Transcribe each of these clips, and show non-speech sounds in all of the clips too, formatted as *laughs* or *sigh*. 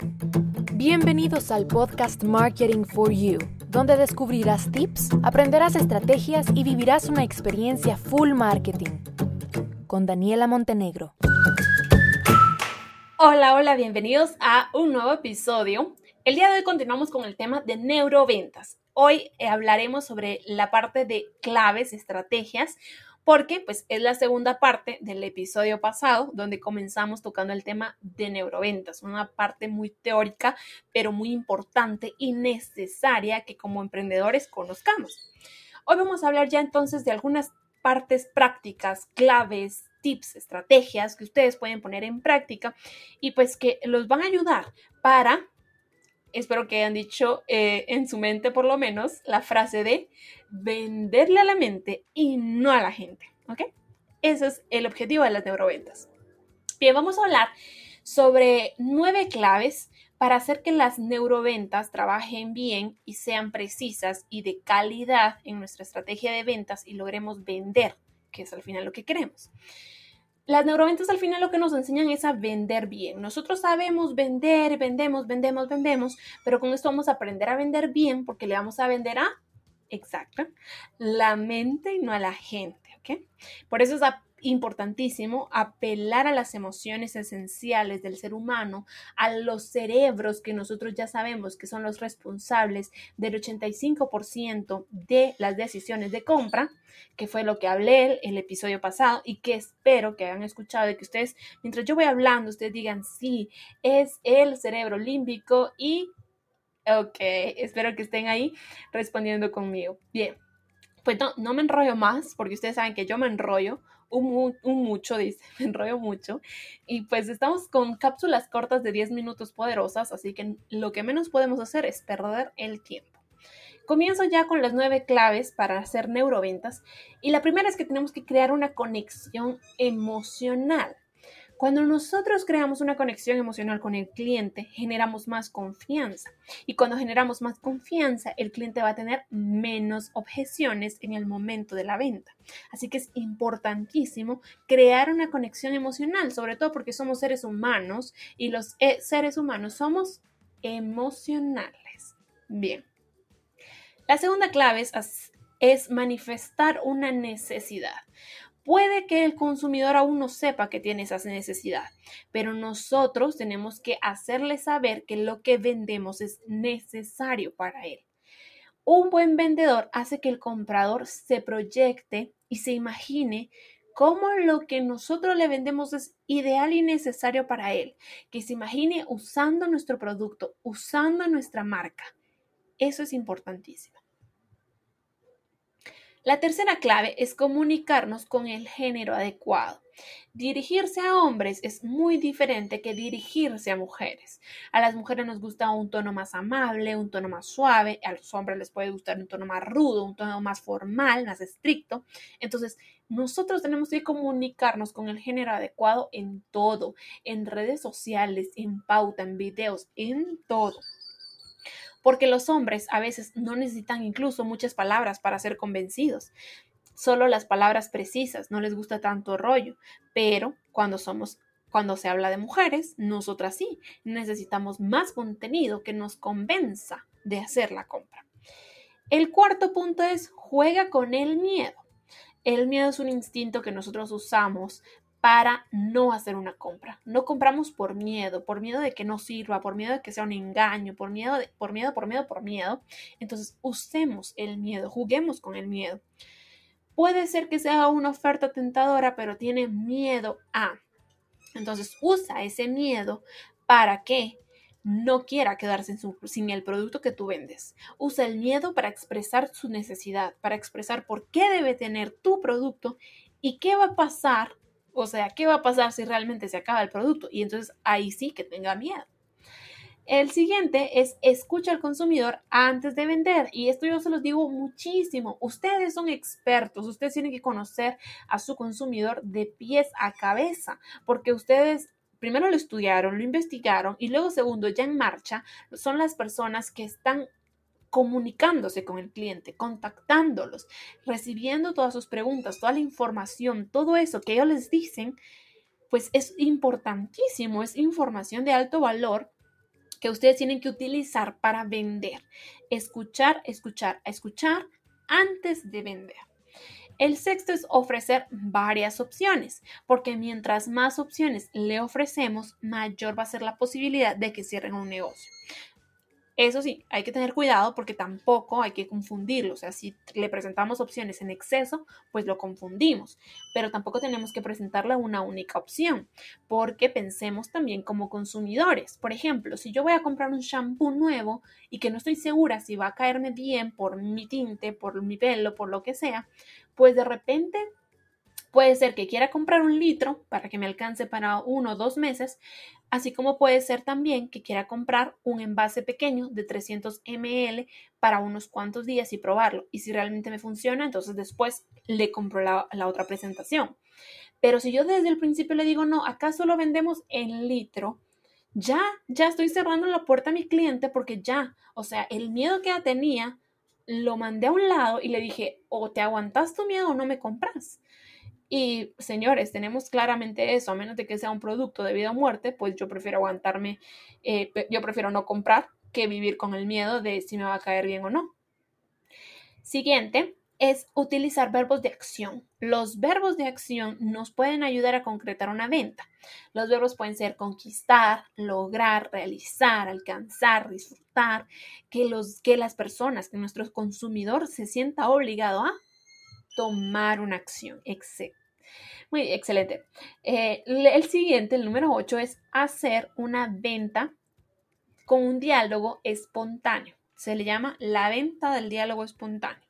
Bienvenidos al podcast Marketing for You, donde descubrirás tips, aprenderás estrategias y vivirás una experiencia full marketing. Con Daniela Montenegro. Hola, hola, bienvenidos a un nuevo episodio. El día de hoy continuamos con el tema de neuroventas. Hoy eh, hablaremos sobre la parte de claves, estrategias, porque pues es la segunda parte del episodio pasado donde comenzamos tocando el tema de neuroventas, una parte muy teórica, pero muy importante y necesaria que como emprendedores conozcamos. Hoy vamos a hablar ya entonces de algunas partes prácticas, claves, tips, estrategias que ustedes pueden poner en práctica y pues que los van a ayudar para espero que hayan dicho eh, en su mente por lo menos la frase de venderle a la mente y no a la gente, ¿ok? Ese es el objetivo de las neuroventas. Bien, vamos a hablar sobre nueve claves para hacer que las neuroventas trabajen bien y sean precisas y de calidad en nuestra estrategia de ventas y logremos vender, que es al final lo que queremos. Las neuroventas al final lo que nos enseñan es a vender bien. Nosotros sabemos vender, vendemos, vendemos, vendemos, pero con esto vamos a aprender a vender bien porque le vamos a vender a, exacto, la mente y no a la gente, Por eso es importantísimo apelar a las emociones esenciales del ser humano, a los cerebros que nosotros ya sabemos que son los responsables del 85% de las decisiones de compra, que fue lo que hablé el episodio pasado y que espero que hayan escuchado y que ustedes, mientras yo voy hablando, ustedes digan, sí, es el cerebro límbico y, ok, espero que estén ahí respondiendo conmigo. Bien. Pues no, no me enrollo más, porque ustedes saben que yo me enrollo un, mucho, dice, *laughs* me enrollo mucho. Y pues estamos con cápsulas cortas de 10 minutos poderosas, así que lo que menos podemos hacer es perder el tiempo. Comienzo ya con las nueve claves para hacer neuroventas y la primera es que tenemos que crear una conexión emocional. Cuando nosotros creamos una conexión emocional con el cliente, generamos más confianza. Y cuando generamos más confianza, el cliente va a tener menos objeciones en el momento de la venta. Así que es importantísimo crear una conexión emocional, sobre todo porque somos seres humanos y los eh, seres humanos somos emocionales. Bien. La segunda clave es, es manifestar una necesidad. Puede que el consumidor aún no sepa que tiene esa necesidad, pero nosotros tenemos que hacerle saber que lo que vendemos es necesario para él. Un buen vendedor hace que el comprador se proyecte y se imagine cómo lo que nosotros le vendemos es ideal y necesario para él, que se imagine usando nuestro producto, usando nuestra marca. Eso es importantísimo. La tercera clave es comunicarnos con el género adecuado. Dirigirse a hombres es muy diferente que dirigirse a mujeres. A las mujeres nos gusta un tono más amable, un tono más suave, a los hombres les puede gustar un tono más rudo, un tono más formal, más estricto. Entonces, nosotros tenemos que comunicarnos con el género adecuado en todo, en redes sociales, en pauta, en videos, en todo porque los hombres a veces no necesitan incluso muchas palabras para ser convencidos, solo las palabras precisas, no les gusta tanto rollo, pero cuando somos cuando se habla de mujeres, nosotras sí, necesitamos más contenido que nos convenza de hacer la compra. El cuarto punto es juega con el miedo. El miedo es un instinto que nosotros usamos para no hacer una compra. No compramos por miedo, por miedo de que no sirva, por miedo de que sea un engaño, por miedo, por miedo, por miedo, por miedo. Entonces, usemos el miedo, juguemos con el miedo. Puede ser que sea una oferta tentadora, pero tiene miedo a. Entonces, usa ese miedo para que no quiera quedarse sin el producto que tú vendes. Usa el miedo para expresar su necesidad, para expresar por qué debe tener tu producto y qué va a pasar o sea, ¿qué va a pasar si realmente se acaba el producto? Y entonces ahí sí que tenga miedo. El siguiente es escucha al consumidor antes de vender. Y esto yo se los digo muchísimo. Ustedes son expertos. Ustedes tienen que conocer a su consumidor de pies a cabeza. Porque ustedes primero lo estudiaron, lo investigaron y luego segundo, ya en marcha, son las personas que están comunicándose con el cliente, contactándolos, recibiendo todas sus preguntas, toda la información, todo eso que ellos les dicen, pues es importantísimo, es información de alto valor que ustedes tienen que utilizar para vender. Escuchar, escuchar, escuchar antes de vender. El sexto es ofrecer varias opciones, porque mientras más opciones le ofrecemos, mayor va a ser la posibilidad de que cierren un negocio. Eso sí, hay que tener cuidado porque tampoco hay que confundirlo. O sea, si le presentamos opciones en exceso, pues lo confundimos. Pero tampoco tenemos que presentarle una única opción porque pensemos también como consumidores. Por ejemplo, si yo voy a comprar un shampoo nuevo y que no estoy segura si va a caerme bien por mi tinte, por mi pelo, por lo que sea, pues de repente Puede ser que quiera comprar un litro para que me alcance para uno o dos meses, así como puede ser también que quiera comprar un envase pequeño de 300 ml para unos cuantos días y probarlo. Y si realmente me funciona, entonces después le compro la, otra presentación. Pero si yo desde el principio le digo, no, acá solo vendemos en litro, ya, ya estoy cerrando la puerta a mi cliente porque ya, o sea, el miedo que ya tenía, lo mandé a un lado y le dije, o te aguantas tu miedo o no me compras. Y señores, tenemos claramente eso, a menos de que sea un producto de vida o muerte, pues yo prefiero aguantarme, eh, yo prefiero no comprar que vivir con el miedo de si me va a caer bien o no. Siguiente es utilizar verbos de acción. Los verbos de acción nos pueden ayudar a concretar una venta. Los verbos pueden ser conquistar, lograr, realizar, alcanzar, disfrutar, que, los, que las personas, que nuestro consumidor se sienta obligado a tomar una acción. Muy excelente. Eh, el siguiente, el número 8, es hacer una venta con un diálogo espontáneo. Se le llama la venta del diálogo espontáneo.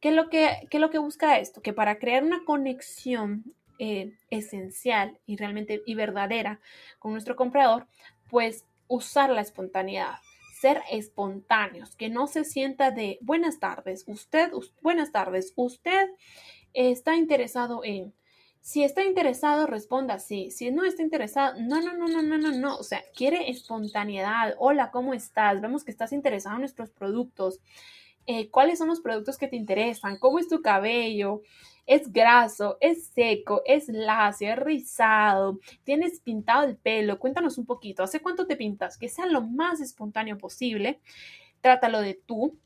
¿Qué es lo que, lo que busca esto? Que para crear una conexión eh, esencial y realmente y verdadera con nuestro comprador, pues usar la espontaneidad ser espontáneos, que no se sienta de buenas tardes, usted, buenas tardes, usted está interesado en. Si está interesado, responda sí. Si no está interesado, no, no, no, no, no, no, no. O sea, quiere espontaneidad. Hola, ¿cómo estás? Vemos que estás interesado en nuestros productos. Eh, ¿Cuáles son los productos que te interesan? ¿Cómo es tu cabello? Es graso, es seco, es lacio, es rizado, tienes pintado el pelo. Cuéntanos un poquito, ¿hace cuánto te pintas? Que sea lo más espontáneo posible. Trátalo de tú.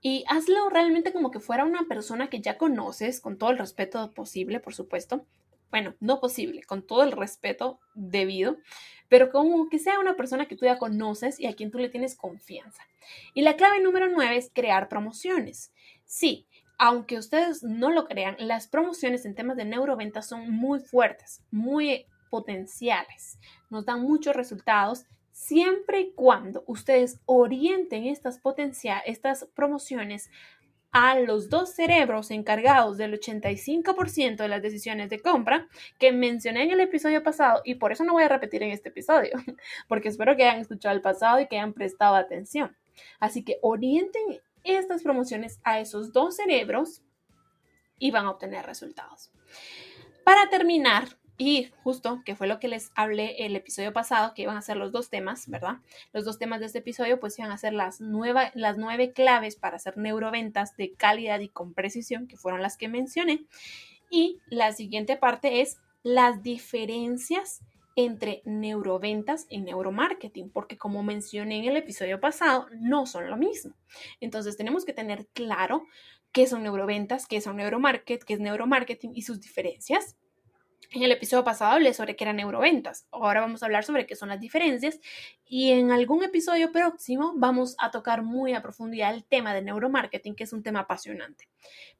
Y hazlo realmente como que fuera una persona que ya conoces, con todo el respeto posible, por supuesto. Bueno, no posible, con todo el respeto debido, pero como que sea una persona que tú ya conoces y a quien tú le tienes confianza. Y la clave número nueve es crear promociones. Sí, aunque ustedes no lo crean, las promociones en temas de neuroventas son muy fuertes, muy potenciales. Nos dan muchos resultados siempre y cuando ustedes orienten estas, estas promociones a los dos cerebros encargados del 85% de las decisiones de compra que mencioné en el episodio pasado y por eso no voy a repetir en este episodio, *laughs* porque espero que hayan escuchado el pasado y que hayan prestado atención. Así que orienten estas promociones a esos dos cerebros y van a obtener resultados. Para terminar, y justo que fue lo que les hablé el episodio pasado, que iban a ser los dos temas, ¿verdad? Los dos temas de este episodio, pues iban a ser las, las nueve claves para hacer neuroventas de calidad y con precisión, que fueron las que mencioné. Y la siguiente parte es las diferencias entre neuroventas y neuromarketing, porque como mencioné en el episodio pasado, no son lo mismo. Entonces tenemos que tener claro qué son neuroventas, qué son neuromarket, qué es neuromarketing y sus diferencias. En el episodio pasado hablé sobre qué eran neuroventas. Ahora vamos a hablar sobre qué son las diferencias y en algún episodio próximo vamos a tocar muy a profundidad el tema de neuromarketing, que es un tema apasionante.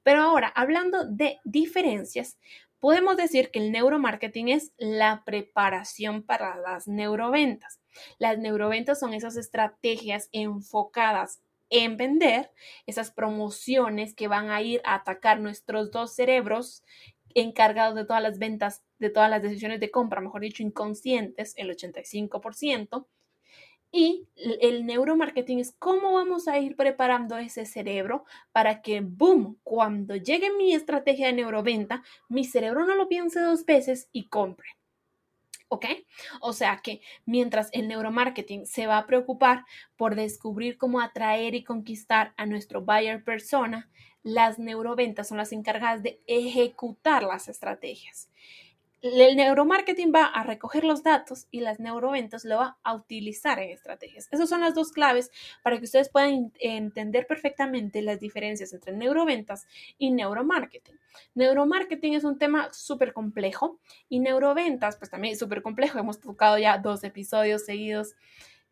Pero ahora, hablando de diferencias, Podemos decir que el neuromarketing es la preparación para las neuroventas. Las neuroventas son esas estrategias enfocadas en vender, esas promociones que van a ir a atacar nuestros dos cerebros encargados de todas las ventas, de todas las decisiones de compra, mejor dicho, inconscientes, el 85%, y el neuromarketing es cómo vamos a ir preparando ese cerebro para que, boom, cuando llegue mi estrategia de neuroventa, mi cerebro no lo piense dos veces y compre. ¿Ok? O sea que mientras el neuromarketing se va a preocupar por descubrir cómo atraer y conquistar a nuestro buyer persona, las neuroventas son las encargadas de ejecutar las estrategias. El neuromarketing va a recoger los datos y las neuroventas lo va a utilizar en estrategias. Esas son las dos claves para que ustedes puedan entender perfectamente las diferencias entre neuroventas y neuromarketing. Neuromarketing es un tema súper complejo y neuroventas, pues también es súper complejo. Hemos tocado ya dos episodios seguidos,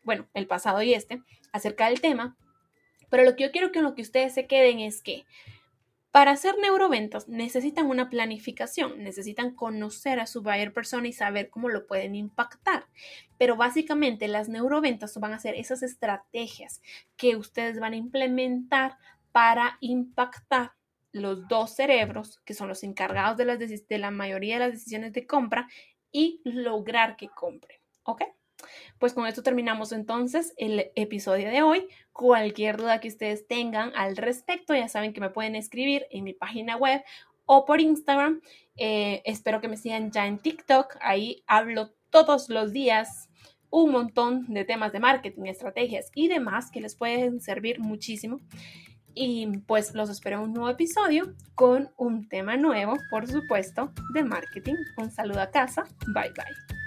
bueno, el pasado y este, acerca del tema. Pero lo que yo quiero que lo que ustedes se queden es que para hacer neuroventas necesitan una planificación, necesitan conocer a su buyer persona y saber cómo lo pueden impactar. Pero básicamente las neuroventas van a ser esas estrategias que ustedes van a implementar para impactar los dos cerebros, que son los encargados de, las de la mayoría de las decisiones de compra, y lograr que compren. ¿Ok? Pues con esto terminamos entonces el episodio de hoy. Cualquier duda que ustedes tengan al respecto, ya saben que me pueden escribir en mi página web o por Instagram. Eh, espero que me sigan ya en TikTok. Ahí hablo todos los días un montón de temas de marketing, estrategias y demás que les pueden servir muchísimo. Y pues los espero en un nuevo episodio con un tema nuevo, por supuesto, de marketing. Un saludo a casa. Bye bye.